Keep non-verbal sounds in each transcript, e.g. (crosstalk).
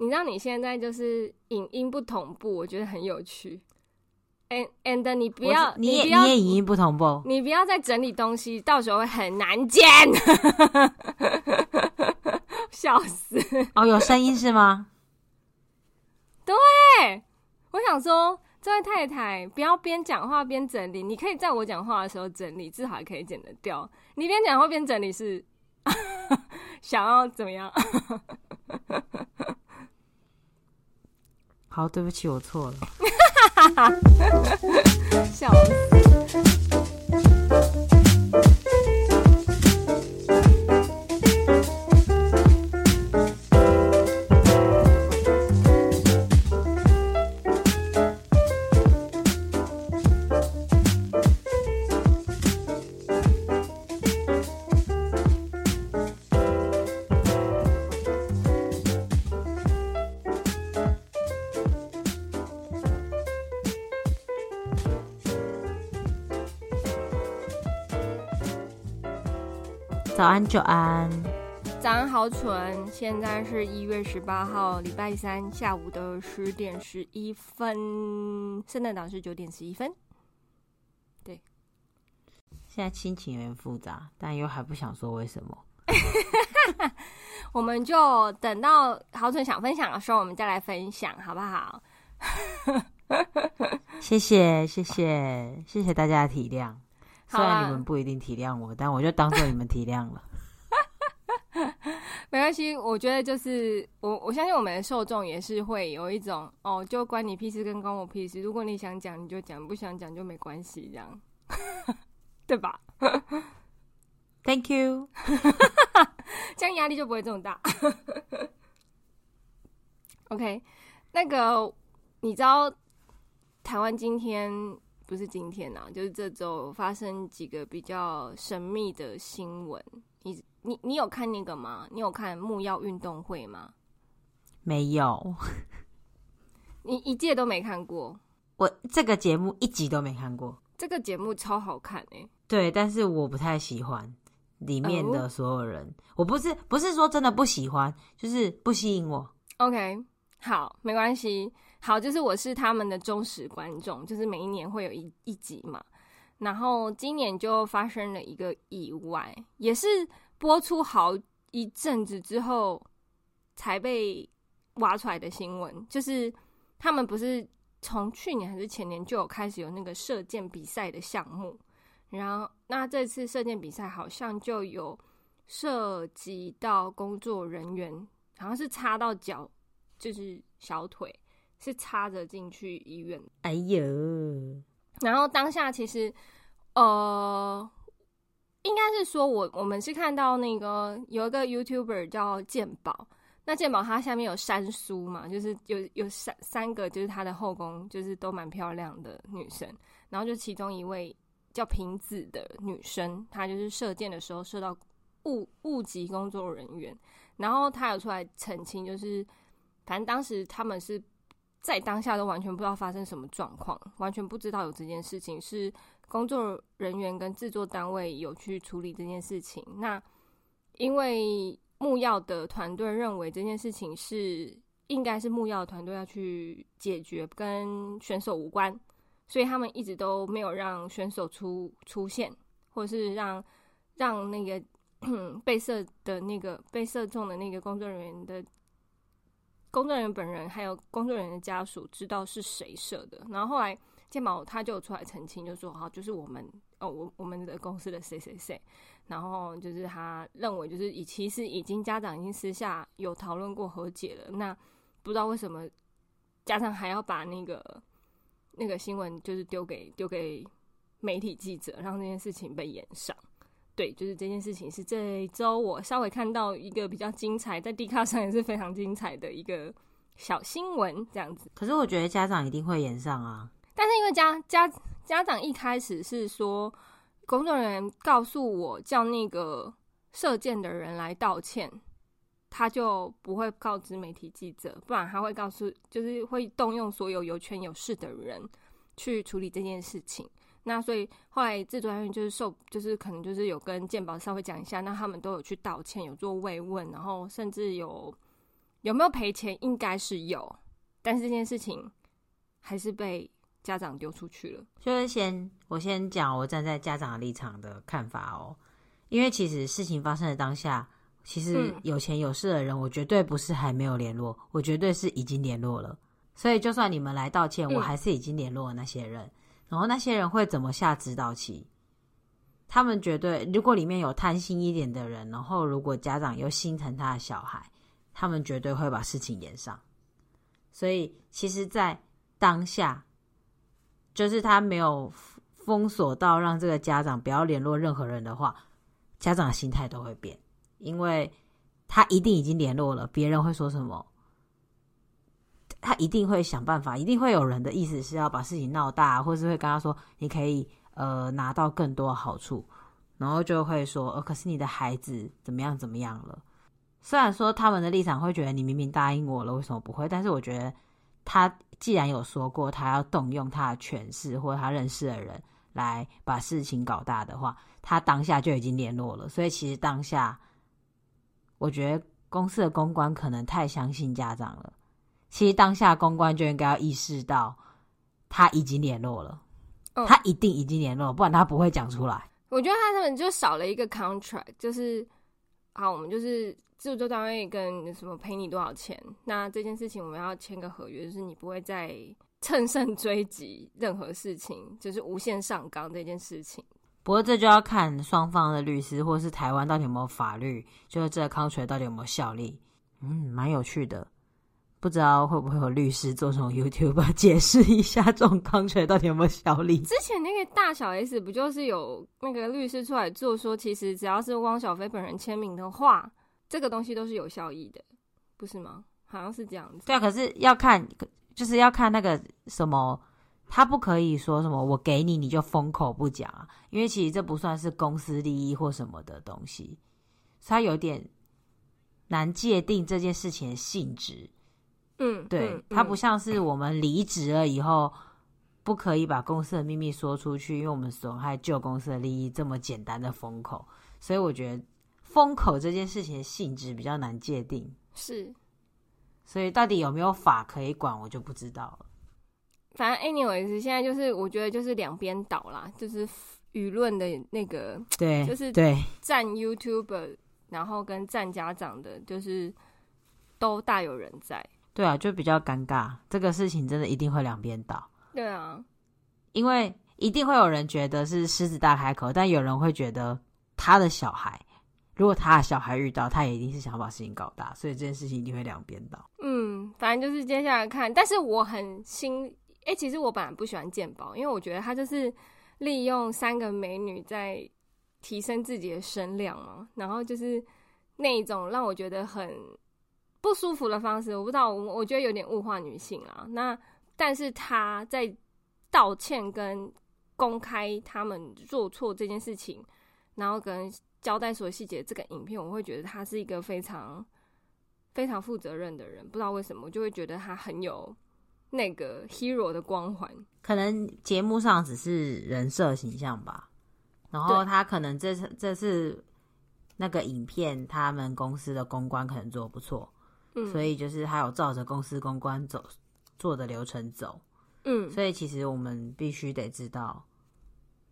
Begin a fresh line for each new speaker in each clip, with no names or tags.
你知道你现在就是影音不同步，我觉得很有趣。and and 你不要，
你也
要
你也影音不同步，
你不要再整理东西，到时候会很难剪。笑死！
哦，有声音是吗？
对，我想说，这位太太不要边讲话边整理，你可以在我讲话的时候整理，至少还可以剪得掉。你边讲话边整理是 (laughs) 想要怎么样？
好，对不起，我错了。(laughs)
笑死！
安，久安。
早安，好蠢！现在是一月十八号，礼拜三下午的十点十一分，圣诞档是九点十一分。对，
现在心情有点复杂，但又还不想说为什么。(laughs)
我们就等到好准想分享的时候，我们再来分享，好不好？(laughs)
谢谢，谢谢，谢谢大家的体谅。虽然你们不一定体谅我，
啊、
但我就当做你们体谅了。
没关系，我觉得就是我，我相信我们的受众也是会有一种哦，就关你屁事跟关我屁事。如果你想讲，你就讲；不想讲就没关系，这样，(laughs) 对吧
？Thank you，(laughs)
这样压力就不会这么大。OK，那个你知道台湾今天？不是今天呐、啊，就是这周发生几个比较神秘的新闻。你你你有看那个吗？你有看木曜运动会吗？
没有，
你一届都没看过。
我这个节目一集都没看过。
这个节目超好看哎、欸。
对，但是我不太喜欢里面的所有人。哦、我不是不是说真的不喜欢，就是不吸引我。
OK，好，没关系。好，就是我是他们的忠实观众，就是每一年会有一一集嘛，然后今年就发生了一个意外，也是播出好一阵子之后才被挖出来的新闻，就是他们不是从去年还是前年就有开始有那个射箭比赛的项目，然后那这次射箭比赛好像就有涉及到工作人员，好像是插到脚，就是小腿。是插着进去医院，
哎呦！
然后当下其实，呃，应该是说我我们是看到那个有一个 YouTuber 叫健宝，那健宝他下面有三叔嘛，就是有有三三个，就是他的后宫，就是都蛮漂亮的女生。然后就其中一位叫平子的女生，她就是射箭的时候射到误误击工作人员，然后她有出来澄清，就是反正当时他们是。在当下都完全不知道发生什么状况，完全不知道有这件事情，是工作人员跟制作单位有去处理这件事情。那因为木曜的团队认为这件事情是应该是木曜团队要去解决，跟选手无关，所以他们一直都没有让选手出出现，或是让让那个 (clears throat) 被射的那个被射中的那个工作人员的。工作人员本人还有工作人员的家属知道是谁射的，然后后来健宝他就出来澄清，就说好，就是我们哦，我我们的公司的谁谁谁，然后就是他认为就是以其实已经家长已经私下有讨论过和解了，那不知道为什么家长还要把那个那个新闻就是丢给丢给媒体记者，让这件事情被延上。对，就是这件事情是这周我稍微看到一个比较精彩，在 d 卡上也是非常精彩的一个小新闻，这样子。
可是我觉得家长一定会炎上啊。
但是因为家家家长一开始是说，工作人员告诉我叫那个射箭的人来道歉，他就不会告知媒体记者，不然他会告诉，就是会动用所有有权有势的人去处理这件事情。那所以后来制作人员就是受，就是可能就是有跟健宝稍微讲一下，那他们都有去道歉，有做慰问，然后甚至有有没有赔钱？应该是有，但是这件事情还是被家长丢出去了。
就是先我先讲我站在家长的立场的看法哦，因为其实事情发生的当下，其实有钱有势的人，我绝对不是还没有联络，我绝对是已经联络了。所以就算你们来道歉，我还是已经联络了那些人。然后那些人会怎么下指导棋？他们绝对，如果里面有贪心一点的人，然后如果家长又心疼他的小孩，他们绝对会把事情延上。所以，其实，在当下，就是他没有封锁到让这个家长不要联络任何人的话，家长的心态都会变，因为他一定已经联络了，别人会说什么？他一定会想办法，一定会有人的意思是要把事情闹大，或是会跟他说，你可以。呃，拿到更多好处，然后就会说，呃，可是你的孩子怎么样怎么样了？虽然说他们的立场会觉得你明明答应我了，为什么不会？但是我觉得他既然有说过他要动用他的权势或者他认识的人来把事情搞大的话，他当下就已经联络了。所以其实当下，我觉得公司的公关可能太相信家长了。其实当下公关就应该要意识到他已经联络了。他一定已经联络，不然他不会讲出来。
我觉得他们就少了一个 contract，就是好，我们就是制作单位跟什么赔你多少钱，那这件事情我们要签个合约，就是你不会再乘胜追击任何事情，就是无限上纲这件事情。
不过这就要看双方的律师，或是台湾到底有没有法律，就是这个 contract 到底有没有效力。嗯，蛮有趣的。不知道会不会有律师做这种 YouTube (laughs) 解释一下这种 contract 到底有没有效力？
之前那个大小 S 不就是有那个律师出来做说，其实只要是汪小菲本人签名的话，这个东西都是有效益的，不是吗？好像是这样子。
对啊，可是要看，就是要看那个什么，他不可以说什么我给你你就封口不讲啊，因为其实这不算是公司利益或什么的东西，所以他有点难界定这件事情的性质。
嗯，
对，
嗯、
它不像是我们离职了以后，不可以把公司的秘密说出去，因为我们损害旧公司的利益这么简单的封口。所以我觉得封口这件事情的性质比较难界定。
是，
所以到底有没有法可以管，我就不知道了。
反正 anyways，现在就是我觉得就是两边倒啦，就是舆论的那个，
对，
就是
对
站 YouTuber，然后跟站家长的，就是都大有人在。
对啊，就比较尴尬。这个事情真的一定会两边倒。
对啊，
因为一定会有人觉得是狮子大开口，但有人会觉得他的小孩，如果他的小孩遇到，他也一定是想要把事情搞大，所以这件事情一定会两边倒。
嗯，反正就是接下来看。但是我很心，哎，其实我本来不喜欢鉴宝，因为我觉得他就是利用三个美女在提升自己的声量嘛，然后就是那一种让我觉得很。不舒服的方式，我不知道，我我觉得有点物化女性啊。那但是他在道歉跟公开他们做错这件事情，然后跟交代所有细节，这个影片我会觉得他是一个非常非常负责任的人。不知道为什么，我就会觉得他很有那个 hero 的光环。
可能节目上只是人设形象吧。然后他可能这次这次那个影片，他们公司的公关可能做得不错。所以就是他有照着公司公关走做的流程走，
嗯，
所以其实我们必须得知道，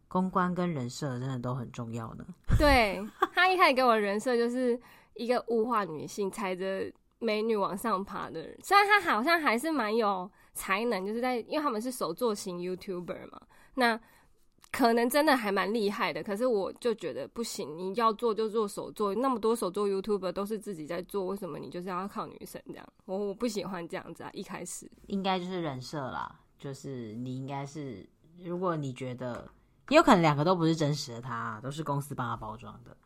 公关跟人设真的都很重要呢。(laughs)
对，他一开始给我的人设就是一个物化女性、踩着美女往上爬的人，虽然他好像还是蛮有才能，就是在因为他们是手作型 YouTuber 嘛，那。可能真的还蛮厉害的，可是我就觉得不行。你要做就做手作，那么多手作 YouTuber 都是自己在做，为什么你就是要靠女生这样？我我不喜欢这样子啊！一开始
应该就是人设啦，就是你应该是，如果你觉得也有可能两个都不是真实的他，他都是公司帮他包装的。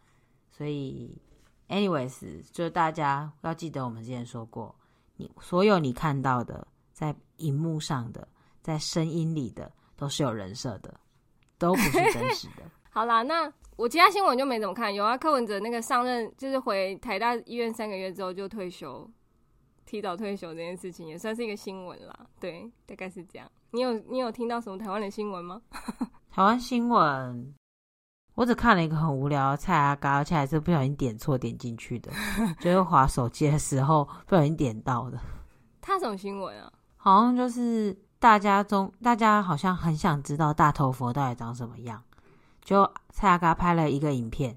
所以，anyways，就是大家要记得我们之前说过，你所有你看到的，在荧幕上的，在声音里的，都是有人设的。都不是真实的。(laughs)
好啦，那我其他新闻就没怎么看。有啊，柯文哲那个上任就是回台大医院三个月之后就退休，提早退休这件事情也算是一个新闻啦。对，大概是这样。你有你有听到什么台湾的新闻吗？
台湾新闻，我只看了一个很无聊的蔡阿嘎，而且还是不小心点错点进去的，(laughs) 就是滑手机的时候不小心点到的。
他什么新闻啊？
好像就是大家中，大家好像很想知道大头佛到底长什么样，就蔡阿嘎拍了一个影片，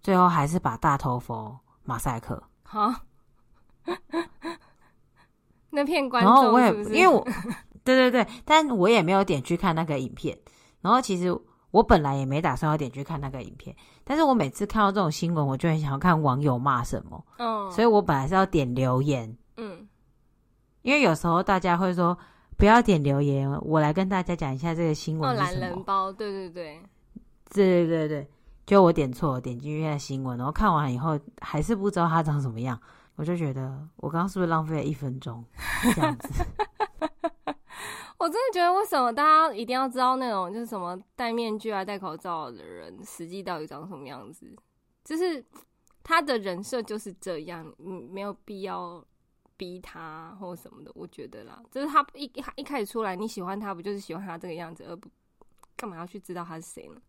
最后还是把大头佛马赛克。
好，(laughs) 那片观众是是？然后我也
因为我，对对对，但我也没有点去看那个影片，然后其实。我本来也没打算要点去看那个影片，但是我每次看到这种新闻，我就很想要看网友骂什么。嗯，所以我本来是要点留言。嗯，因为有时候大家会说不要点留言，我来跟大家讲一下这个新闻是什么。哦，懒人包，
对对对，
对对对对，就我点错了，点进去看新闻，然后看完以后还是不知道它长什么样，我就觉得我刚刚是不是浪费了一分钟这样子。(laughs)
我真的觉得，为什么大家一定要知道那种就是什么戴面具啊、戴口罩的人，实际到底长什么样子？就是他的人设就是这样，嗯，没有必要逼他或什么的。我觉得啦，就是他一一一开始出来，你喜欢他不就是喜欢他这个样子，而不干嘛要去知道他是谁呢？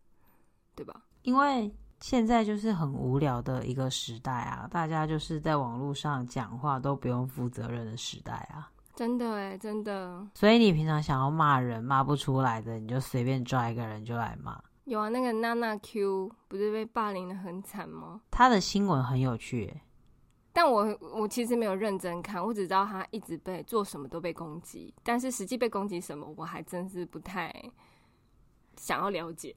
对吧？
因为现在就是很无聊的一个时代啊，大家就是在网络上讲话都不用负责任的时代啊。
真的哎，真的。
所以你平常想要骂人骂不出来的，你就随便抓一个人就来骂。
有啊，那个娜娜 Q 不是被霸凌的很惨吗？
他的新闻很有趣，
但我我其实没有认真看，我只知道他一直被做什么都被攻击，但是实际被攻击什么，我还真是不太想要了解。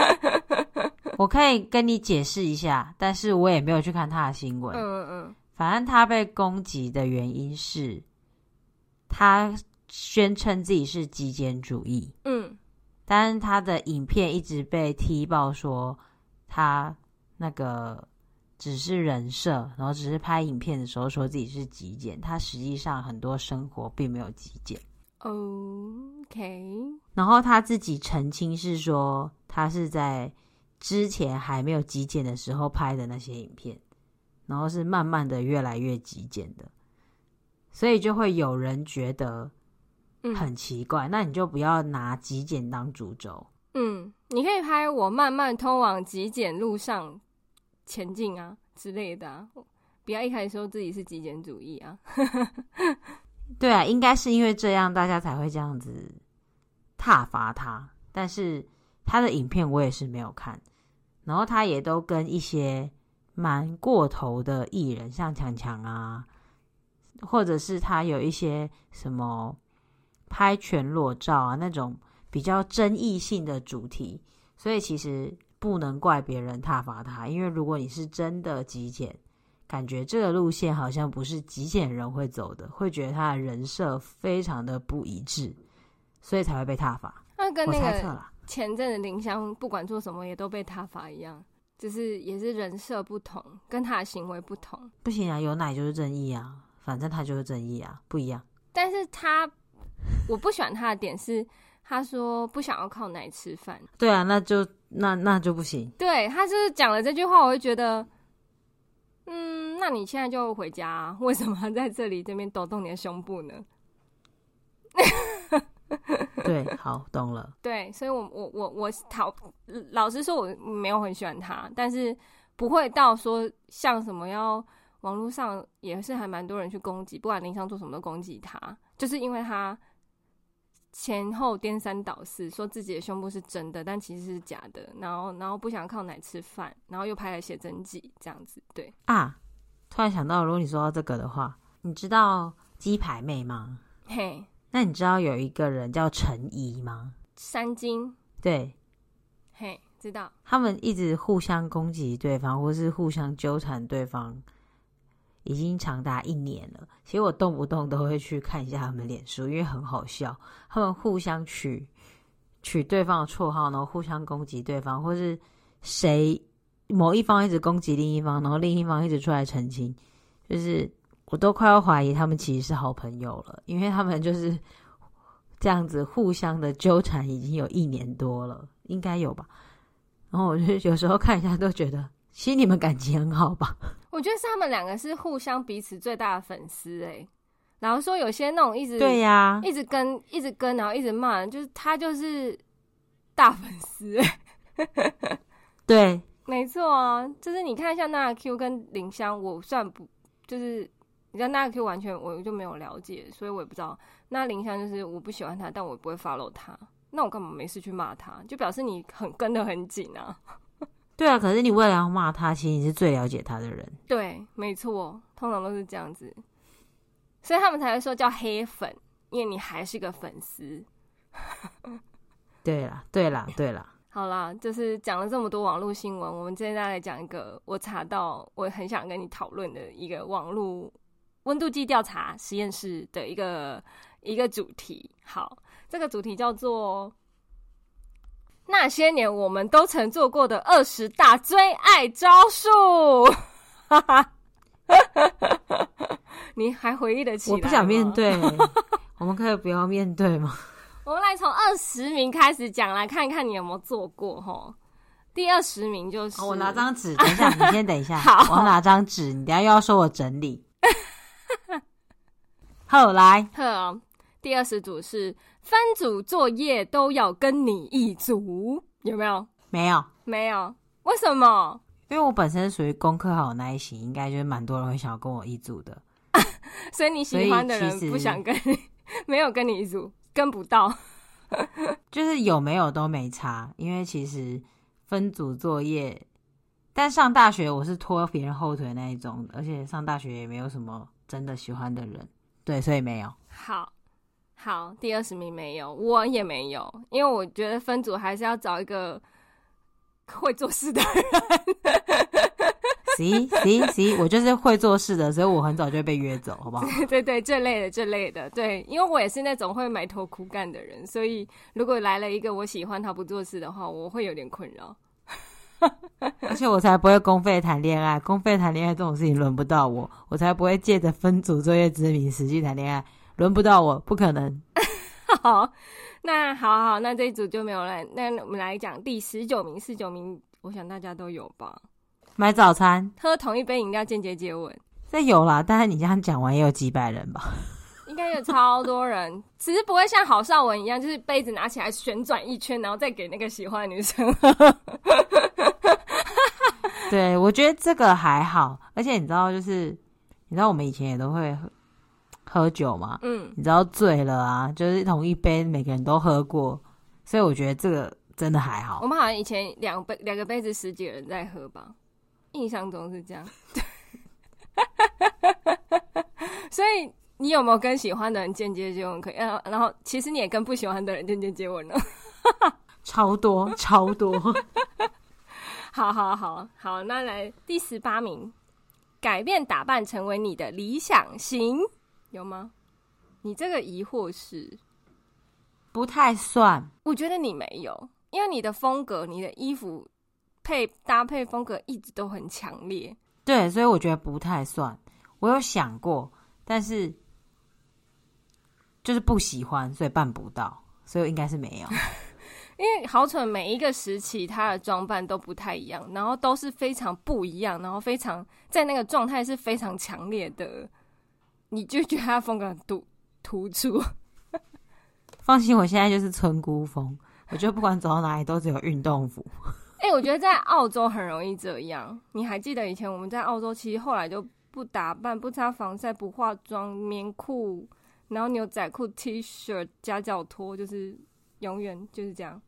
(laughs)
我可以跟你解释一下，但是我也没有去看他的新闻。嗯嗯嗯，反正他被攻击的原因是。他宣称自己是极简主义，嗯，但是他的影片一直被踢爆说他那个只是人设，然后只是拍影片的时候说自己是极简，他实际上很多生活并没有极简。
OK，
然后他自己澄清是说他是在之前还没有极简的时候拍的那些影片，然后是慢慢的越来越极简的。所以就会有人觉得很奇怪，嗯、那你就不要拿极简当主轴。
嗯，你可以拍我慢慢通往极简路上前进啊之类的啊，不要一开始说自己是极简主义啊。(laughs)
对啊，应该是因为这样大家才会这样子挞伐他。但是他的影片我也是没有看，然后他也都跟一些蛮过头的艺人，像强强啊。或者是他有一些什么拍全裸照啊，那种比较争议性的主题，所以其实不能怪别人挞伐他，因为如果你是真的极简，感觉这个路线好像不是极简人会走的，会觉得他的人设非常的不一致，所以才会被挞伐。
那跟那个前阵的林香不管做什么也都被挞伐一样，就是也是人设不同，跟他的行为不同。
不行啊，有奶就是正义啊。反正他就是正义啊，不一样。
但是他，我不喜欢他的点是，他说不想要靠奶吃饭。
对啊，那就那那就不行。
对，他就是讲了这句话，我会觉得，嗯，那你现在就回家啊，为什么在这里这边抖动你的胸部呢？(laughs)
对，好，懂了。
对，所以我我我我讨，老实说，我没有很喜欢他，但是不会到说像什么要。网络上也是还蛮多人去攻击，不管林湘做什么都攻击他，就是因为他前后颠三倒四，说自己的胸部是真的，但其实是假的，然后然后不想靠奶吃饭，然后又拍了写真集这样子。对
啊，突然想到，如果你说到这个的话，你知道鸡排妹吗？嘿，那你知道有一个人叫陈怡吗？
三金。
对，
嘿，知道。
他们一直互相攻击对方，或是互相纠缠对方。已经长达一年了。其实我动不动都会去看一下他们脸书，因为很好笑。他们互相取取对方的绰号，然后互相攻击对方，或是谁某一方一直攻击另一方，然后另一方一直出来澄清。就是我都快要怀疑他们其实是好朋友了，因为他们就是这样子互相的纠缠已经有一年多了，应该有吧。然后我就有时候看一下都觉得，其实你们感情很好吧？
我觉得是他们两个是互相彼此最大的粉丝哎，然后说有些那种一直
对呀、啊，
一直跟一直跟，然后一直骂，就是他就是大粉丝哎，
对，(laughs)
没错啊，就是你看像那 Q 跟林香，我算不就是你知道那 Q 完全我就没有了解，所以我也不知道。那林香就是我不喜欢他，但我也不会 follow 他。那我干嘛没事去骂他？就表示你很跟得很紧啊。
对啊，可是你为了要骂他，其实你是最了解他的人。
对，没错，通常都是这样子，所以他们才会说叫黑粉，因为你还是个粉丝。
对啦，对啦，对啦。(laughs)
好啦，就是讲了这么多网络新闻，我们今天再来讲一个我查到我很想跟你讨论的一个网络温度计调查实验室的一个一个主题。好，这个主题叫做那些年我们都曾做过的二十大追爱招数。(laughs) 你还回忆得起？
我不想面对，(laughs) 我们可以不要面对吗？
我们来从二十名开始讲，来看看你有没有做过齁。第二十名就是，
我拿张纸，等一下，你先等一下，(laughs) 好，我要拿张纸，你等下又要说我整理。后来，
好，第二十组是分组作业都要跟你一组，有没有？
没有，
没有，为什么？
因为我本身属于功课好那一型，应该就是蛮多人会想要跟我一组的，(laughs)
所以你喜欢的人不想跟你，没有跟你一组。跟不到，(laughs)
就是有没有都没差，因为其实分组作业，但上大学我是拖别人后腿那一种，而且上大学也没有什么真的喜欢的人，对，所以没有。
好，好，第二十名没有，我也没有，因为我觉得分组还是要找一个会做事的人。
行行行，我就是会做事的，所以我很早就被约走，好不好？(laughs)
对对对，这类的这类的，对，因为我也是那种会埋头苦干的人，所以如果来了一个我喜欢他不做事的话，我会有点困扰。(laughs)
而且我才不会公费谈恋爱，公费谈恋爱这种事情轮不到我，我才不会借着分组作业之名实际谈恋爱，轮不到我，不可能。(laughs)
好，那好好，那这一组就没有了。那我们来讲第十九名，十九名，我想大家都有吧。
买早餐，
喝同一杯饮料，间接接吻，
这有啦。但是你这样讲完，也有几百人吧？(laughs)
应该有超多人，只是不会像郝劭文一样，就是杯子拿起来旋转一圈，然后再给那个喜欢的女生喝。(laughs)
对，我觉得这个还好。而且你知道，就是你知道我们以前也都会喝，酒嘛。嗯，你知道醉了啊，就是同一杯，每个人都喝过，所以我觉得这个真的还好。
我们好像以前两杯两个杯子十几个人在喝吧。印象中是这样，(laughs) 所以你有没有跟喜欢的人间接接吻？可以，然后其实你也跟不喜欢的人间接接吻了，(laughs)
超多 (laughs) 超多。
好好好好，那来第十八名，改变打扮成为你的理想型，有吗？你这个疑惑是
不太算，
我觉得你没有，因为你的风格，你的衣服。配搭配风格一直都很强烈，
对，所以我觉得不太算。我有想过，但是就是不喜欢，所以办不到，所以应该是没有。(laughs)
因为好蠢，每一个时期他的装扮都不太一样，然后都是非常不一样，然后非常在那个状态是非常强烈的，你就觉得他风格很突 (laughs) 突出。
放心，我现在就是村姑风，我觉得不管走到哪里都只有运动服。
哎、欸，我觉得在澳洲很容易这样。你还记得以前我们在澳洲，其实后来就不打扮、不擦防晒、不化妆，棉裤，然后牛仔裤、T 恤、夹脚拖，就是永远就是这样。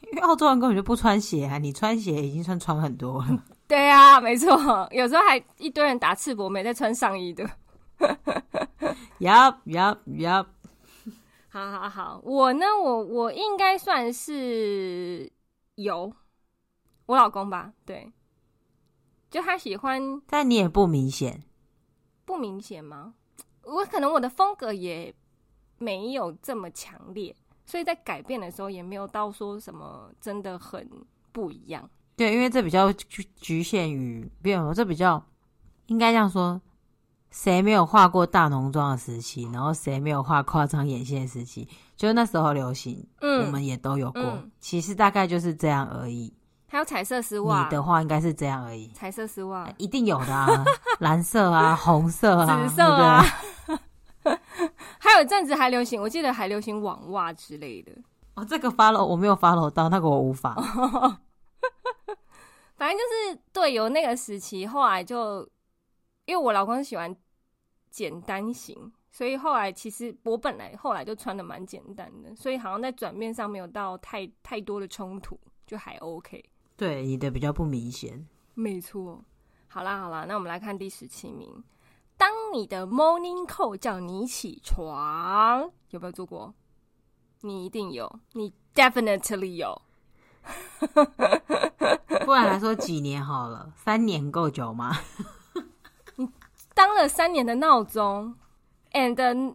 因为澳洲人根本就不穿鞋啊，你穿鞋已经算穿很多了。
对啊，没错，有时候还一堆人打赤膊，没在穿上衣的。
呀呀呀！
好好好，我呢，我我应该算是有。我老公吧，对，就他喜欢，
但你也不明显，
不明显吗？我可能我的风格也没有这么强烈，所以在改变的时候也没有到说什么真的很不一样。
对，因为这比较局局限于，比如说这比较应该这样说，谁没有画过大浓妆的时期，然后谁没有画夸张眼线的时期，就那时候流行，嗯，我们也都有过，嗯，其实大概就是这样而已。
还有彩色丝袜，
你的话应该是这样而已。
彩色丝袜
一定有的啊，(laughs) 蓝色啊，红色啊，
紫色啊，(laughs) 还有一阵子还流行，我记得还流行网袜之类的。
哦，这个 follow 我没有 follow 到，那个我无法。(laughs)
反正就是对，有那个时期，后来就因为我老公喜欢简单型，所以后来其实我本来后来就穿的蛮简单的，所以好像在转变上没有到太太多的冲突，就还 OK。
对，你的比较不明显。
没错。好啦好啦，那我们来看第十七名。当你的 morning call 叫你起床，有没有做过？你一定有，你 definitely 有。
不然来说几年好了，三年够久吗？
你当了三年的闹钟，and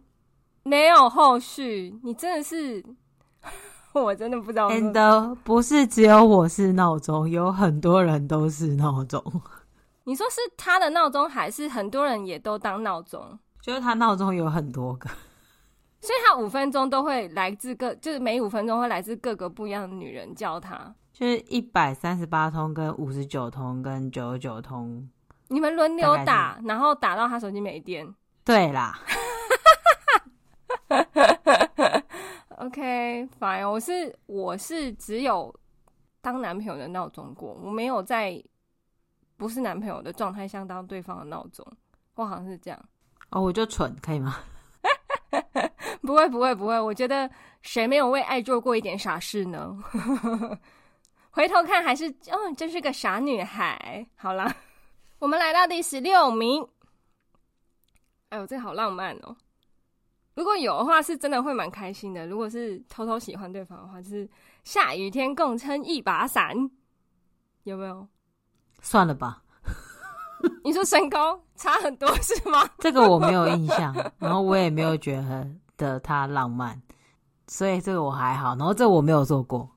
没有后续，你真的是，(laughs) 我真的不知道。
and 不是只有我是闹钟，有很多人都是闹钟。
你说是他的闹钟，还是很多人也都当闹钟？
就是他闹钟有很多个，
所以他五分钟都会来自各，就是每五分钟会来自各个不一样的女人叫他，
就是一百三十八通跟五十九通跟九十九通，
你们轮流打，然后打到他手机没电。
对啦
，OK，反正我是我是只有当男朋友的闹钟过，我没有在。不是男朋友的状态下当对方的闹钟，我好像是这样。
哦，我就蠢，可以吗？(laughs)
不会，不会，不会。我觉得谁没有为爱做过一点傻事呢？(laughs) 回头看还是，哦，真是个傻女孩。好啦，我们来到第十六名。哎呦，这好浪漫哦！如果有的话，是真的会蛮开心的。如果是偷偷喜欢对方的话，就是下雨天共撑一把伞，有没有？
算了吧，
你说身高差很多是吗？(laughs)
这个我没有印象，然后我也没有觉得他浪漫，所以这个我还好。然后这个我没有做过，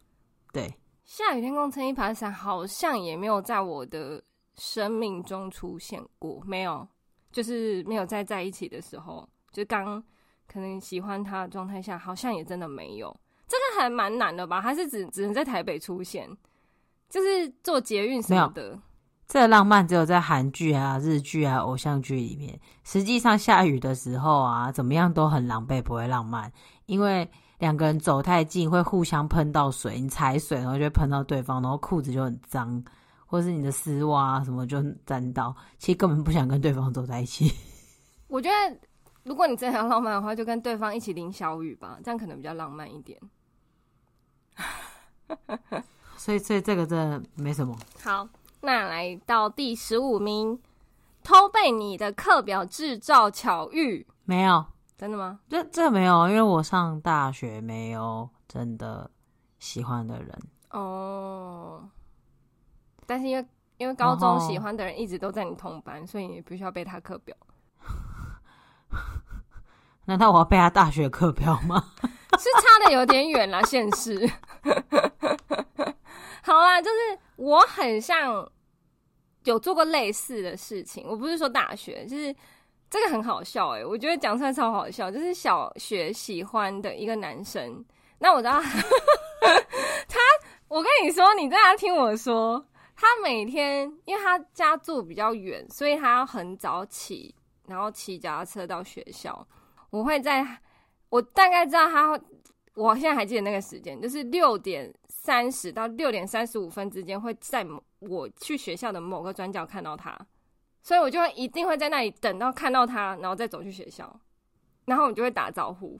对。
下雨天共撑一把伞，好像也没有在我的生命中出现过，没有，就是没有在在一起的时候，就刚可能喜欢他的状态下，好像也真的没有。这个还蛮难的吧？还是只只能在台北出现，就是做捷运什么的。
这个浪漫只有在韩剧啊、日剧啊、偶像剧里面。实际上下雨的时候啊，怎么样都很狼狈，不会浪漫。因为两个人走太近，会互相喷到水，你踩水，然后就会喷到对方，然后裤子就很脏，或是你的丝袜啊什么就沾到。其实根本不想跟对方走在一起。(laughs)
我觉得，如果你真的要浪漫的话，就跟对方一起淋小雨吧，这样可能比较浪漫一点。(laughs)
所以，所以这个真的没什么。
好。那来到第十五名，偷背你的课表制造巧遇，
没有？
真的吗？
这这没有，因为我上大学没有真的喜欢的人
哦。但是因为因为高中喜欢的人一直都在你同班，所以你必须要背他课表。(laughs)
难道我要背他大学课表吗？(laughs)
是差的有点远啦，现实。(laughs) 好啦，就是我很像有做过类似的事情。我不是说大学，就是这个很好笑哎、欸，我觉得讲出来超好笑。就是小学喜欢的一个男生，那我知道他，我跟你说，你在他听我说，他每天因为他家住比较远，所以他要很早起，然后骑脚踏车到学校。我会在，我大概知道他，我现在还记得那个时间，就是六点。三十到六点三十五分之间，会在我去学校的某个转角看到他，所以我就会一定会在那里等到看到他，然后再走去学校，然后我们就会打招呼。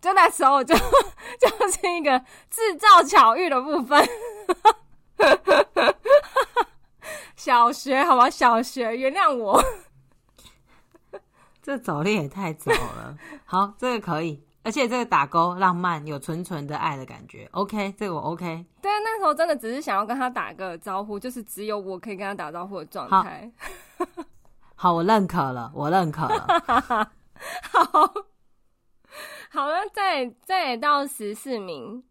就那时候就 (laughs) 就是一个制造巧遇的部分。小学好吧，小学原谅我，(laughs)
这早恋也太早了。好，这个可以。而且这个打勾浪漫，有纯纯的爱的感觉。OK，这个我 OK。
对啊，那时候真的只是想要跟他打个招呼，就是只有我可以跟他打招呼的状态。
好，好，我认可了，我认可了。(laughs)
好，好了，再再到十四名。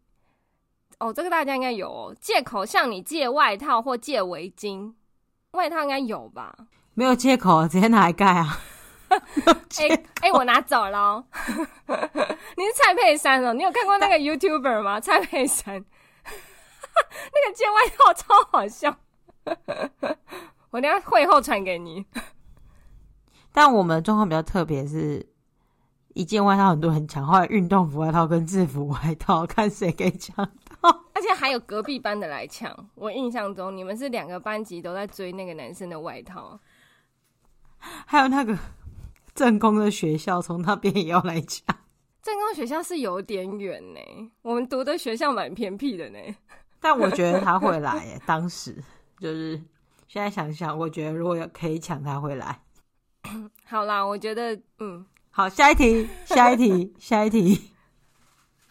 哦，这个大家应该有哦，借口向你借外套或借围巾，外套应该有吧？
没有借口，直接拿来盖啊。
哎 (laughs) 哎、欸欸，我拿走了、喔。(laughs) 你是蔡佩珊哦、喔？你有看过那个 YouTuber 吗？蔡佩珊，(laughs) 那个借外套超好笑。我等下会后传给你。
但我们的状况比较特别，是一件外套很多人抢，后来运动服外套跟制服外套，看谁可以抢到。(laughs)
而且还有隔壁班的来抢。我印象中你们是两个班级都在追那个男生的外套。
还有那个正宫的学校，从那边也要来抢。
正宫学校是有点远呢，我们读的学校蛮偏僻的呢。
但我觉得他会来耶，当时就是现在想想，我觉得如果有可以抢，他会来。
好啦，我觉得嗯，
好，下一题，下一题，下一题。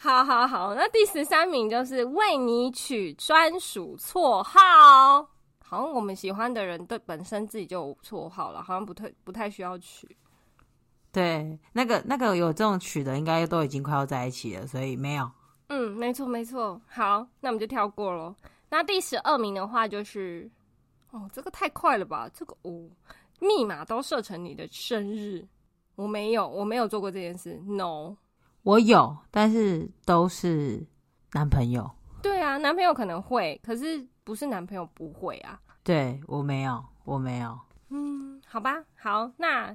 好好好，那第十三名就是为你取专属绰号。好像我们喜欢的人对本身自己就有绰号了，好像不太不太需要取。
对，那个那个有这种取的，应该都已经快要在一起了，所以没有。
嗯，没错没错。好，那我们就跳过咯。那第十二名的话就是，哦，这个太快了吧？这个哦，密码都设成你的生日，我没有，我没有做过这件事。No，
我有，但是都是男朋友。
对啊，男朋友可能会，可是。不是男朋友不会啊，
对，我没有，我没有。
嗯，好吧，好，那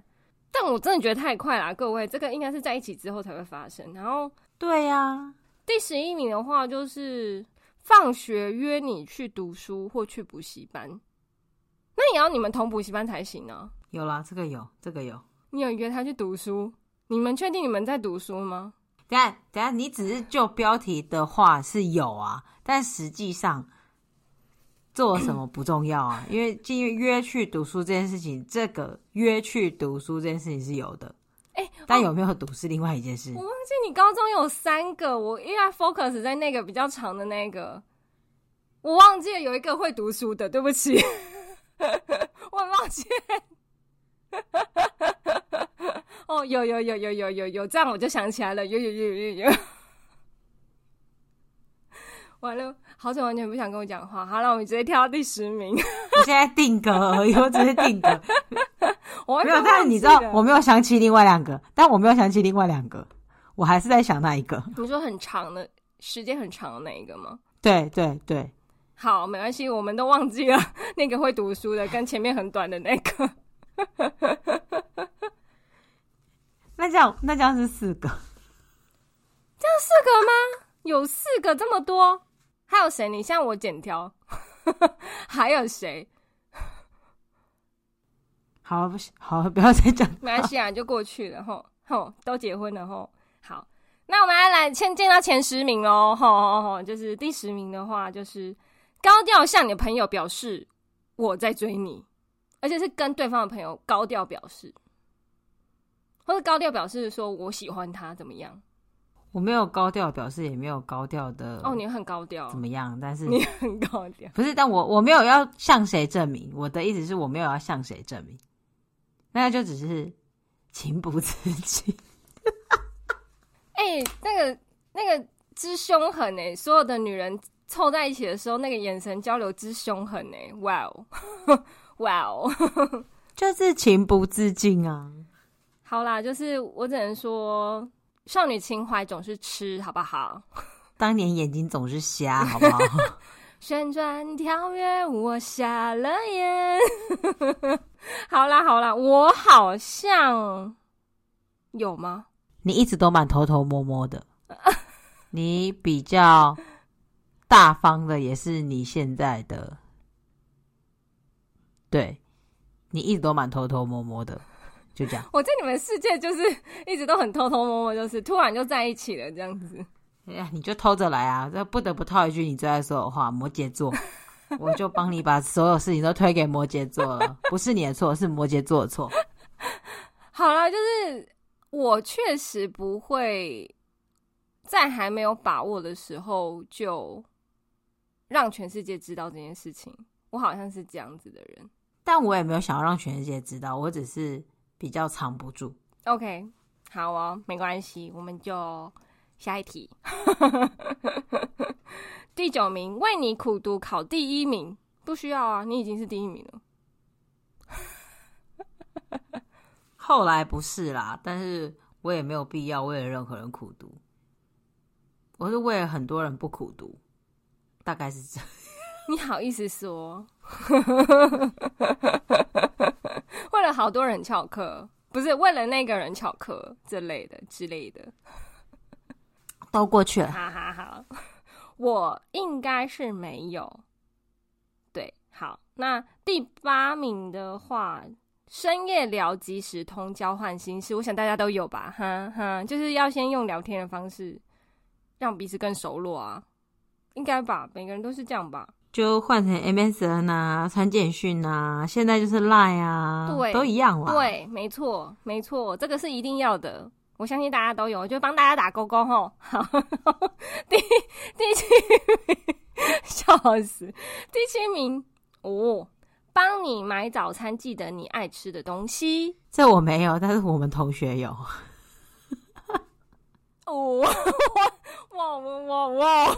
但我真的觉得太快了，各位，这个应该是在一起之后才会发生。然后，
对呀、啊，
第十一名的话就是放学约你去读书或去补习班，那也要你们同补习班才行呢、啊。
有啦，这个有，这个有。
你有约他去读书？你们确定你们在读书吗？
等下，等下，你只是就标题的话是有啊，但实际上。做什么不重要啊，(laughs) 因为进约去读书这件事情，这个约去读书这件事情是有的，哎、欸，但有没有读是另外一件事。
我忘记你高中有三个，我应该 focus 在那个比较长的那个，我忘记了有一个会读书的，对不起，(laughs) 我很抱歉。哦，有有有有有有有，这样我就想起来了，有有有有有有。(laughs) 完了，好久完全不想跟我讲话。好了，我们直接跳到第十名。(laughs)
我现在定格而已，我只是定格。(laughs) 我没有，但是你知道，我没有想起另外两个，但我没有想起另外两个，我还是在想那一个。
你说很长的时间很长的那一个吗？
对对对。
好，没关系，我们都忘记了那个会读书的跟前面很短的那个。
那这样，那这样是四个。
这样四个吗？有四个这么多？还有谁？你像我剪条，还有谁？
好，不行，好，不要再讲。
没关系啊，就过去了。吼吼，都结婚了。吼，好，那我们来来先见到前十名哦。吼吼吼，就是第十名的话，就是高调向你的朋友表示我在追你，而且是跟对方的朋友高调表示，或者高调表示说我喜欢他，怎么样？
我没有高调表示，也没有高调的
哦。你很高调，
怎么样？但是
你很高调，
不是？但我我没有要向谁证明。我的意思是我没有要向谁证明，那就只是情不自禁。(laughs)
哎、欸，那个那个之凶狠哎！所有的女人凑在一起的时候，那个眼神交流之凶狠哎！哇哦，(laughs) 哇哦，(laughs)
就是情不自禁啊。
好啦，就是我只能说。少女情怀总是吃，好不好？(laughs)
当年眼睛总是瞎，好不好？(laughs)
旋转跳跃，我瞎了眼。(laughs) 好啦好啦，我好像有吗？
你一直都蛮偷偷摸摸的。你比较大方的，也是你现在的。对，你一直都蛮偷偷摸摸的。就这样，(laughs)
我在你们世界就是一直都很偷偷摸摸，就是突然就在一起了这样子。
哎呀，你就偷着来啊！这不得不套一句你最爱说的话：摩羯座，(laughs) 我就帮你把所有事情都推给摩羯座了，不是你的错，是摩羯座的错。(laughs)
好了，就是我确实不会在还没有把握的时候就让全世界知道这件事情。我好像是这样子的人，
但我也没有想要让全世界知道，我只是。比较藏不住。
OK，好哦，没关系，我们就下一题。(laughs) 第九名，为你苦读考第一名，不需要啊，你已经是第一名了。
后来不是啦，但是我也没有必要为了任何人苦读，我是为了很多人不苦读，大概是这样。(laughs)
你好意思说？(laughs) 为了好多人翘课，不是为了那个人翘课之类的之类的，
都过去了。
哈哈哈，我应该是没有。对，好，那第八名的话，深夜聊即时通交换心事，我想大家都有吧？哈哈，就是要先用聊天的方式让彼此更熟络啊，应该吧？每个人都是这样吧？
就换成 MSN 啊，传简讯啊，现在就是 Line 啊，
对，
都一样啦？
对，没错，没错，这个是一定要的。我相信大家都有，就帮大家打勾勾吼。(laughs) 好，第第七名，笑死，第七名哦，帮你买早餐，记得你爱吃的东西。
这我没有，但是我们同学有。
哦。哇哇哇哇！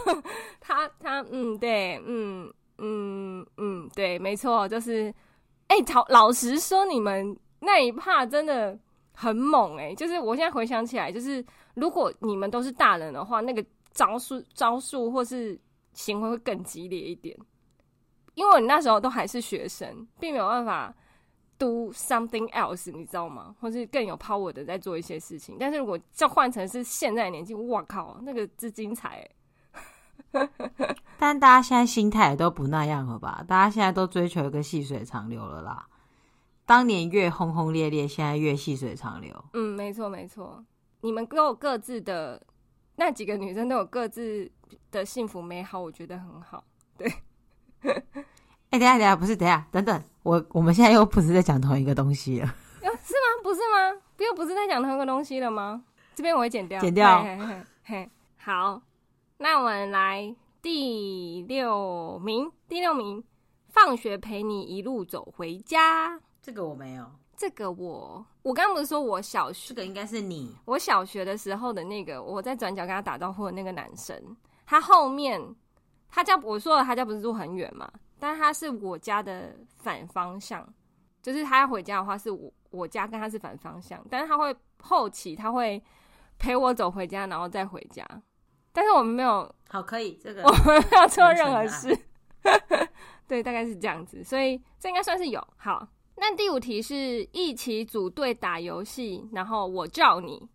他他嗯对嗯嗯嗯对，没错，就是哎，老老实说，你们那一趴真的很猛哎！就是我现在回想起来，就是如果你们都是大人的话，那个招数招数或是行为会更激烈一点，因为你那时候都还是学生，并没有办法。Do something else，你知道吗？或是更有 power 的在做一些事情。但是如果叫换成是现在的年纪，哇靠，那个之精彩。(laughs)
但大家现在心态都不那样了吧？大家现在都追求一个细水长流了啦。当年越轰轰烈烈，现在越细水长流。
嗯，没错没错。你们都有各自的，那几个女生都有各自的幸福美好，我觉得很好。对。
哎、欸，等下，等下，不是，等下，等等，我我们现在又不是在讲同一个东西了，(laughs)
是吗？不是吗？不又不是在讲同一个东西了吗？这边我会剪掉，
剪掉。
嘿嘿嘿嘿，好，那我们来第六名，第六名，放学陪你一路走回家。
这个我没有，
这个我，我刚刚不是说我小学，
这个应该是你，
我小学的时候的那个，我在转角跟他打招呼的那个男生，他后面，他家我说了，他家不是住很远嘛。但他是我家的反方向，就是他要回家的话，是我我家跟他是反方向。但是他会后期他会陪我走回家，然后再回家。但是我们没有，
好，可以这个，
我们没有做任何事。(laughs) 对，大概是这样子，所以这应该算是有。好，那第五题是一起组队打游戏，然后我叫你，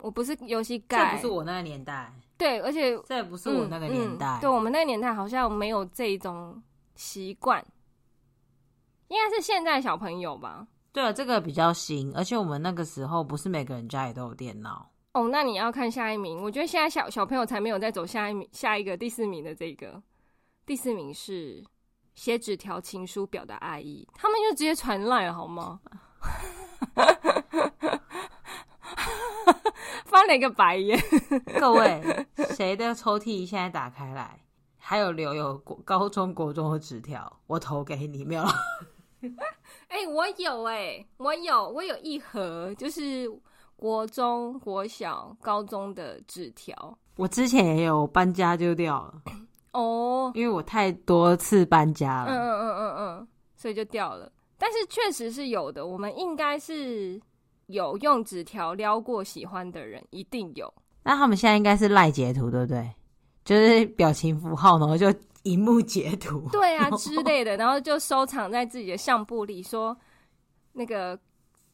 我不是游戏盖，
这不是我那个年代。
对，而且
这也不是我那个年代。
嗯嗯、对我们那个年代好像没有这一种。习惯应该是现在小朋友吧？
对啊，这个比较新，而且我们那个时候不是每个人家里都有电脑
哦。那你要看下一名，我觉得现在小小朋友才没有在走下一名，下一个第四名的这个第四名是写纸条、情书表达爱意，他们就直接传赖了好吗？(laughs) 翻了一个白眼，(laughs)
各位，谁的抽屉现在打开来？还有留有高中国中的纸条，我投给你没有？(laughs)
哎、欸，我有哎、欸，我有，我有一盒，就是国中国小高中的纸条。
我之前也有搬家丢掉了 (coughs)
哦，
因为我太多次搬家了，
嗯嗯嗯嗯嗯，所以就掉了。但是确实是有的，我们应该是有用纸条撩过喜欢的人，一定有。
那他们现在应该是赖截图，对不对？就是表情符号，然后就荧幕截图，
对啊之类的，然后就收藏在自己的相簿里，说那个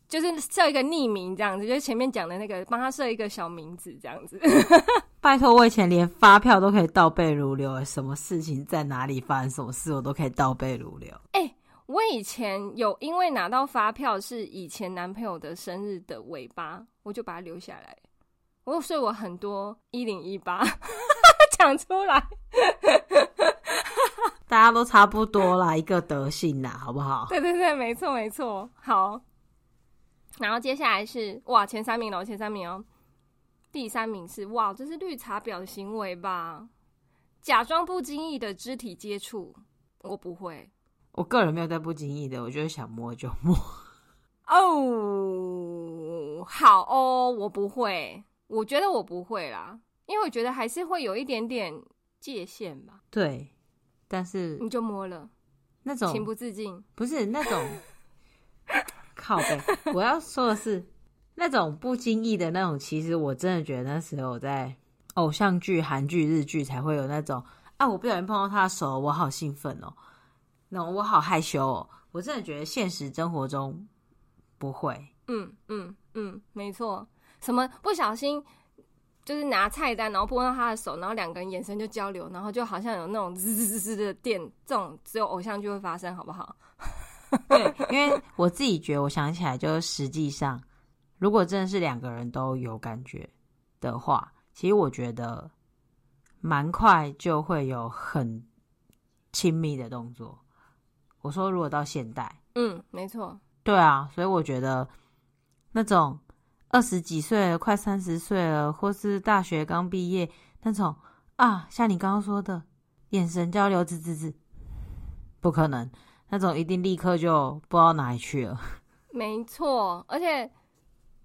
就是设一个匿名这样子，就是前面讲的那个，帮他设一个小名字这样子。(laughs)
拜托，我以前连发票都可以倒背如流，什么事情在哪里发生什么事，我都可以倒背如流。
哎、欸，我以前有因为拿到发票是以前男朋友的生日的尾巴，我就把它留下来。我所以我很多一零一八。讲出来，(laughs)
大家都差不多啦，一个德性啦，好不好？
对对对，没错没错。好，然后接下来是哇，前三名哦，前三名哦。第三名是哇，这是绿茶婊的行为吧？假装不经意的肢体接触，我不会。
我个人没有在不经意的，我就是想摸就摸。
哦，好哦，我不会，我觉得我不会啦。因为我觉得还是会有一点点界限吧。
对，但是
你就摸了
那种
情不自禁，
不是那种 (laughs) 靠背。我要说的是那种不经意的那种，其实我真的觉得那时候在偶像剧、韩剧、日剧才会有那种啊，我不小心碰到他的手，我好兴奋哦，那我好害羞哦。我真的觉得现实生活中不会，
嗯嗯嗯，没错。什么不小心就是拿菜单，然后碰到他的手，然后两个人眼神就交流，然后就好像有那种滋滋滋滋的电，这种只有偶像剧会发生，好不好？(laughs)
对，因为我自己觉得，我想起来，就是实际上，如果真的是两个人都有感觉的话，其实我觉得蛮快就会有很亲密的动作。我说，如果到现代，
嗯，没错，
对啊，所以我觉得那种二十几岁了，快三十岁了，或是大学刚毕业那种啊，像你刚刚说的眼神交流，滋滋滋，不可能。那种一定立刻就不知道哪里去了。
没错，而且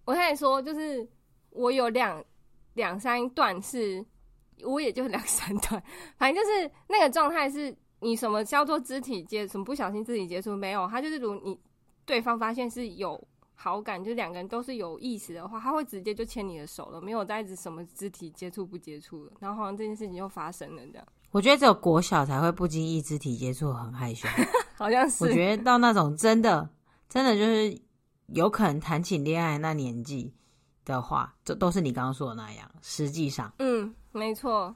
我跟你说，就是我有两两三段是，我也就两三段，反正就是那个状态是，你什么叫做肢体接，什么不小心肢体接触没有？他就是如你对方发现是有好感，就两个人都是有意思的话，他会直接就牵你的手了，没有再一直什么肢体接触不接触了，然后好像这件事情就发生了这样。
我觉得只有国小才会不经意肢体接触，很害羞。(laughs)
好像是。
我觉得到那种真的、真的就是有可能谈起恋爱那年纪的话，这都是你刚刚说的那样。实际上，
嗯，没错。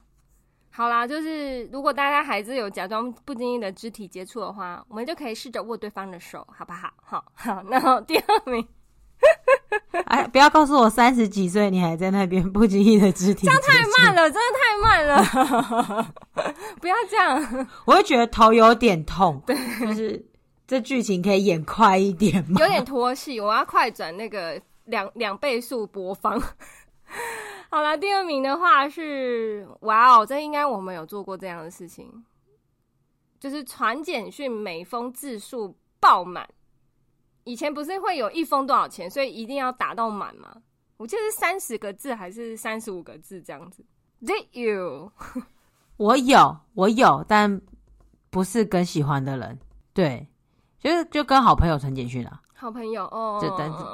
好啦，就是如果大家还是有假装不经意的肢体接触的话，我们就可以试着握对方的手，好不好？好，好。那好，第二名。(laughs)
哎，不要告诉我三十几岁你还在那边不经意的肢体，
这样太慢了，真的太慢了，(laughs) 不要这样，
我会觉得头有点痛。对，就是这剧情可以演快一点吗？
有点拖戏，我要快转那个两两倍速播放。好了，第二名的话是，哇哦，这应该我们有做过这样的事情，就是传简讯，每封字数爆满。以前不是会有一封多少钱，所以一定要打到满吗？我记得是三十个字还是三十五个字这样子。Did you？(laughs)
我有，我有，但不是跟喜欢的人，对，就是就跟好朋友传简讯啊。
好朋友哦，
就单子，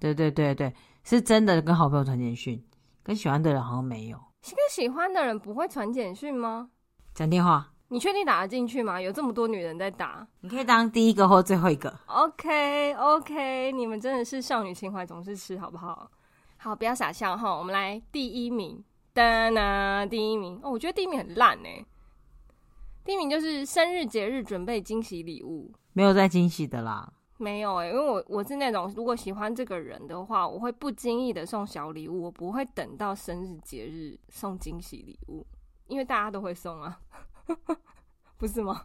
对对对对，是真的跟好朋友传简讯，跟喜欢的人好像没有。
是跟喜欢的人不会传简讯吗？
讲电话。
你确定打得进去吗？有这么多女人在打，
你可以当第一个或最后一个。
OK OK，你们真的是少女情怀总是吃，好不好？好，不要傻笑哈。我们来第一名，哒呐，第一名哦，我觉得第一名很烂哎。第一名就是生日节日准备惊喜礼物，
没有再惊喜的啦。
没有哎，因为我我是那种如果喜欢这个人的话，我会不经意的送小礼物，我不会等到生日节日送惊喜礼物，因为大家都会送啊。(laughs) 不是吗？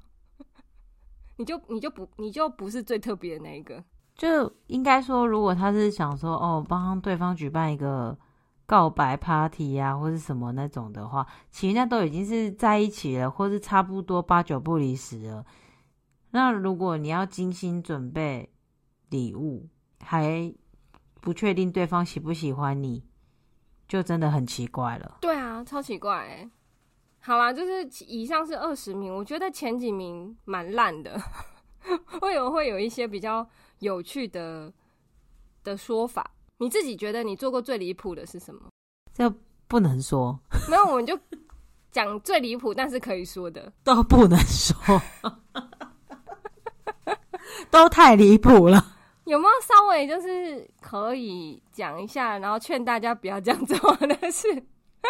你就你就不你就不是最特别的那一个，
就应该说，如果他是想说哦，帮对方举办一个告白 party 呀、或是什么那种的话，其实那都已经是在一起了，或是差不多八九不离十了。那如果你要精心准备礼物，还不确定对方喜不喜欢你，就真的很奇怪了。
对啊，超奇怪欸。好啦，就是以上是二十名，我觉得前几名蛮烂的，(laughs) 会有会有一些比较有趣的的说法。你自己觉得你做过最离谱的是什么？
这不能说，
没有，我们就讲最离谱，但是可以说的 (laughs)
都不能说，(laughs) 都太离谱了。
有没有稍微就是可以讲一下，然后劝大家不要这样做的事？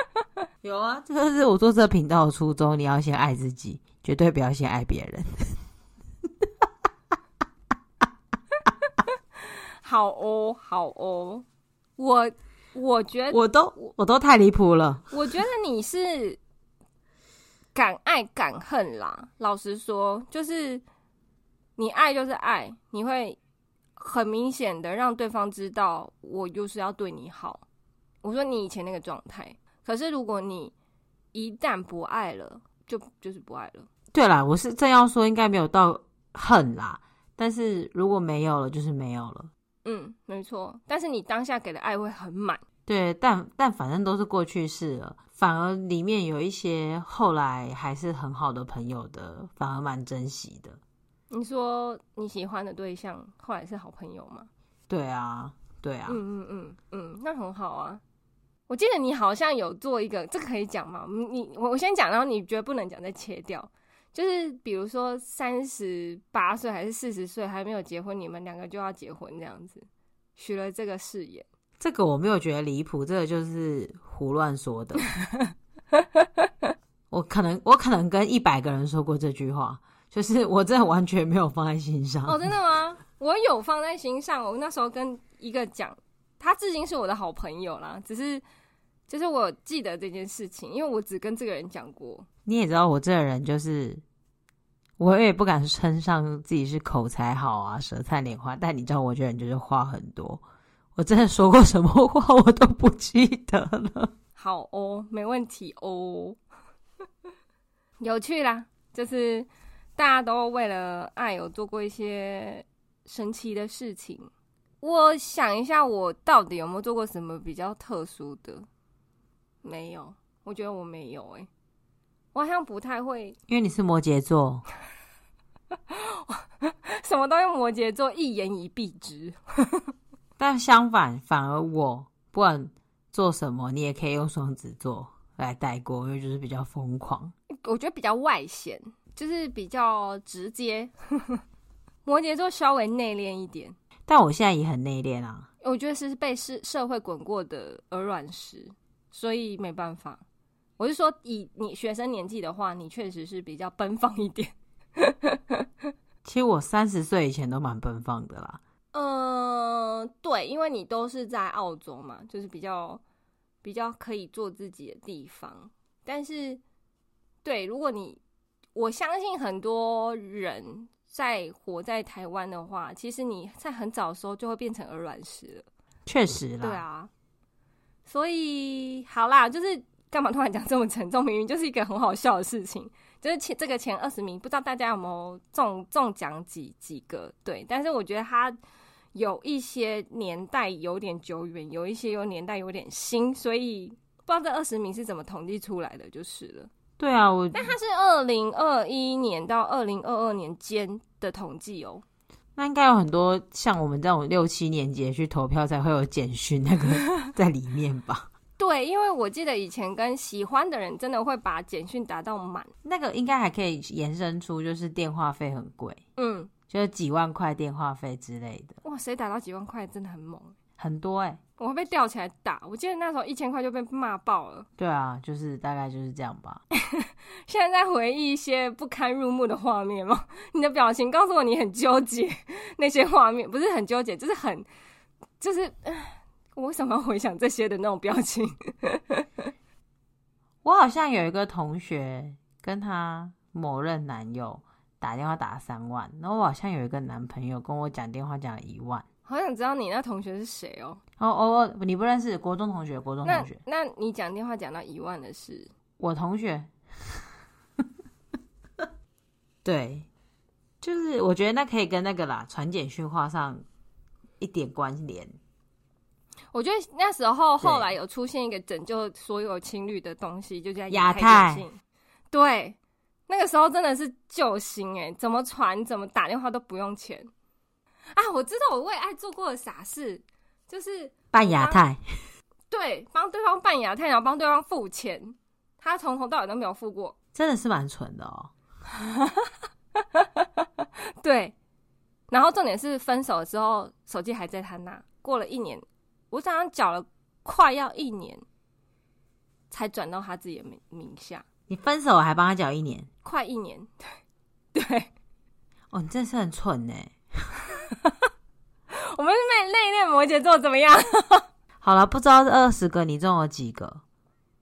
(laughs)
有啊，这个是我做这个频道的初衷。你要先爱自己，绝对不要先爱别人。(laughs)
好哦，好哦，我我觉得
我都我都太离谱了。
我觉得你是敢爱敢恨啦。老实说，就是你爱就是爱，你会很明显的让对方知道，我就是要对你好。我说你以前那个状态。可是，如果你一旦不爱了，就就是不爱了。
对啦，我是正要说，应该没有到恨啦。但是如果没有了，就是没有了。
嗯，没错。但是你当下给的爱会很满。
对，但但反正都是过去式了。反而里面有一些后来还是很好的朋友的，反而蛮珍惜的。
你说你喜欢的对象后来是好朋友吗？
对啊，对啊。
嗯嗯嗯嗯，那很好啊。我记得你好像有做一个，这个可以讲吗？你我我先讲，然后你觉得不能讲再切掉。就是比如说三十八岁还是四十岁还没有结婚，你们两个就要结婚这样子，许了这个誓言。
这个我没有觉得离谱，这个就是胡乱说的。(laughs) 我可能我可能跟一百个人说过这句话，就是 (laughs) 我真的完全没有放在心上。
哦，真的吗？我有放在心上。我那时候跟一个讲，他至今是我的好朋友啦。只是就是我记得这件事情，因为我只跟这个人讲过。
你也知道我这个人就是，我也不敢称上自己是口才好啊，舌灿莲花。但你知道我这人就是话很多。我真的说过什么话，我都不记得了。
好哦，没问题哦。(laughs) 有趣啦，就是大家都为了爱有做过一些神奇的事情。我想一下，我到底有没有做过什么比较特殊的？没有，我觉得我没有。哎，我好像不太会，
因为你是摩羯座，(laughs)
什么都用摩羯座一言以蔽之。(laughs)
但相反，反而我不管做什么，你也可以用双子座来带过，因为就是比较疯狂。
我觉得比较外显，就是比较直接。(laughs) 摩羯座稍微内敛一点，
但我现在也很内敛啊。
我觉得是被社社会滚过的鹅卵石，所以没办法。我是说，以你学生年纪的话，你确实是比较奔放一点。(laughs)
其实我三十岁以前都蛮奔放的啦。
嗯、呃，对，因为你都是在澳洲嘛，就是比较比较可以做自己的地方。但是，对，如果你我相信很多人在活在台湾的话，其实你在很早的时候就会变成鹅卵石了。
确实啦，
对啊。所以好啦，就是干嘛突然讲这么沉重？明明就是一个很好笑的事情。就是前这个前二十名，不知道大家有没有中中奖几几个？对，但是我觉得他。有一些年代有点久远，有一些有年代有点新，所以不知道这二十名是怎么统计出来的，就是了。
对啊，我
但它是二零二一年到二零二二年间的统计哦。
那应该有很多像我们这种六七年级去投票才会有简讯那个 (laughs) 在里面吧？
对，因为我记得以前跟喜欢的人真的会把简讯打到满，
那个应该还可以延伸出就是电话费很贵。嗯。就是几万块电话费之类的。
哇，谁打到几万块真的很猛，
很多哎、欸！
我会被吊起来打。我记得那时候一千块就被骂爆了。
对啊，就是大概就是这样吧。(laughs)
现在在回忆一些不堪入目的画面吗？(laughs) 你的表情告诉我你很纠结。(laughs) 那些画面不是很纠结，就是很就是我为什么要回想这些的那种表情？
我好像有一个同学跟他某任男友。打电话打了三万，然后我好像有一个男朋友跟我讲电话讲了一万，
好想知道你那同学是谁哦？
哦哦哦，你不认识国中同学？国中同学？
那，那你讲电话讲到一万的是
我同学？对，就是我觉得那可以跟那个啦传简讯画上一点关联。
我觉得那时候后来有出现一个拯救所有情侣的东西，就叫
亚太，
对。那个时候真的是救星哎，怎么传怎么打电话都不用钱啊！我知道我为爱做过的傻事，就是
扮亚太，
对，帮对方扮亚太，然后帮对方付钱，他从头到尾都没有付过，
真的是蛮蠢的哦。(laughs)
对，然后重点是分手的时候，手机还在他那，过了一年，我早上缴了快要一年，才转到他自己的名名下。
你分手还帮他缴一年，
快一年，对对，
哦，你真是很蠢呢。(laughs)
我们是内内恋摩羯座怎么样？(laughs)
好了，不知道这二十个你中了几个？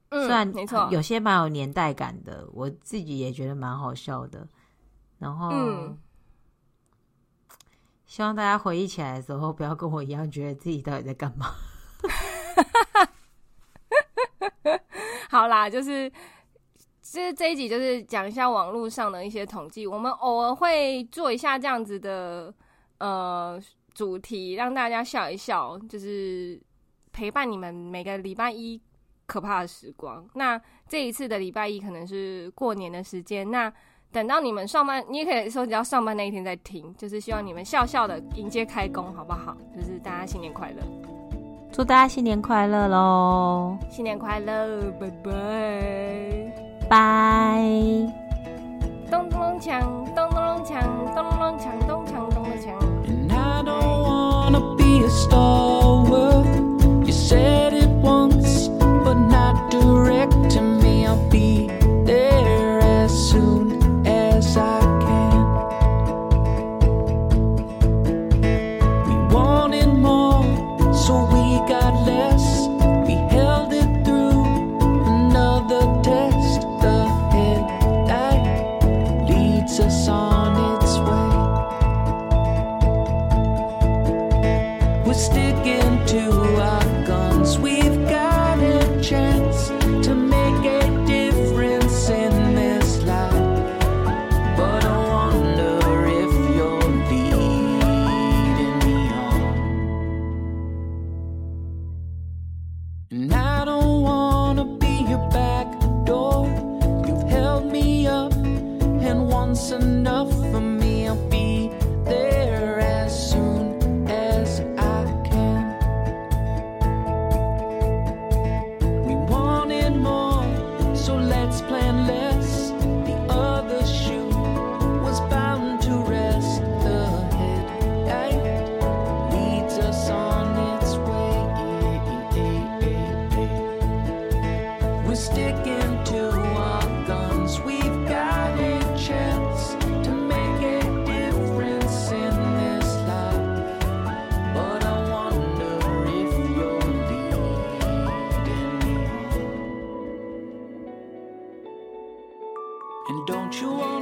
嗯，
虽然
没错，
有些蛮有年代感的，我自己也觉得蛮好笑的。然后，嗯，希望大家回忆起来的时候，不要跟我一样，觉得自己到底在干嘛。(laughs)
好啦，就是。其实这一集就是讲一下网络上的一些统计，我们偶尔会做一下这样子的呃主题，让大家笑一笑，就是陪伴你们每个礼拜一可怕的时光。那这一次的礼拜一可能是过年的时间，那等到你们上班，你也可以说只要上班那一天再听，就是希望你们笑笑的迎接开工，好不好？就是大家新年快乐，
祝大家新年快乐喽！
新年快乐，拜拜。
拜。
咚咚咚锵，咚咚咚锵，咚咚咚锵，咚锵咚的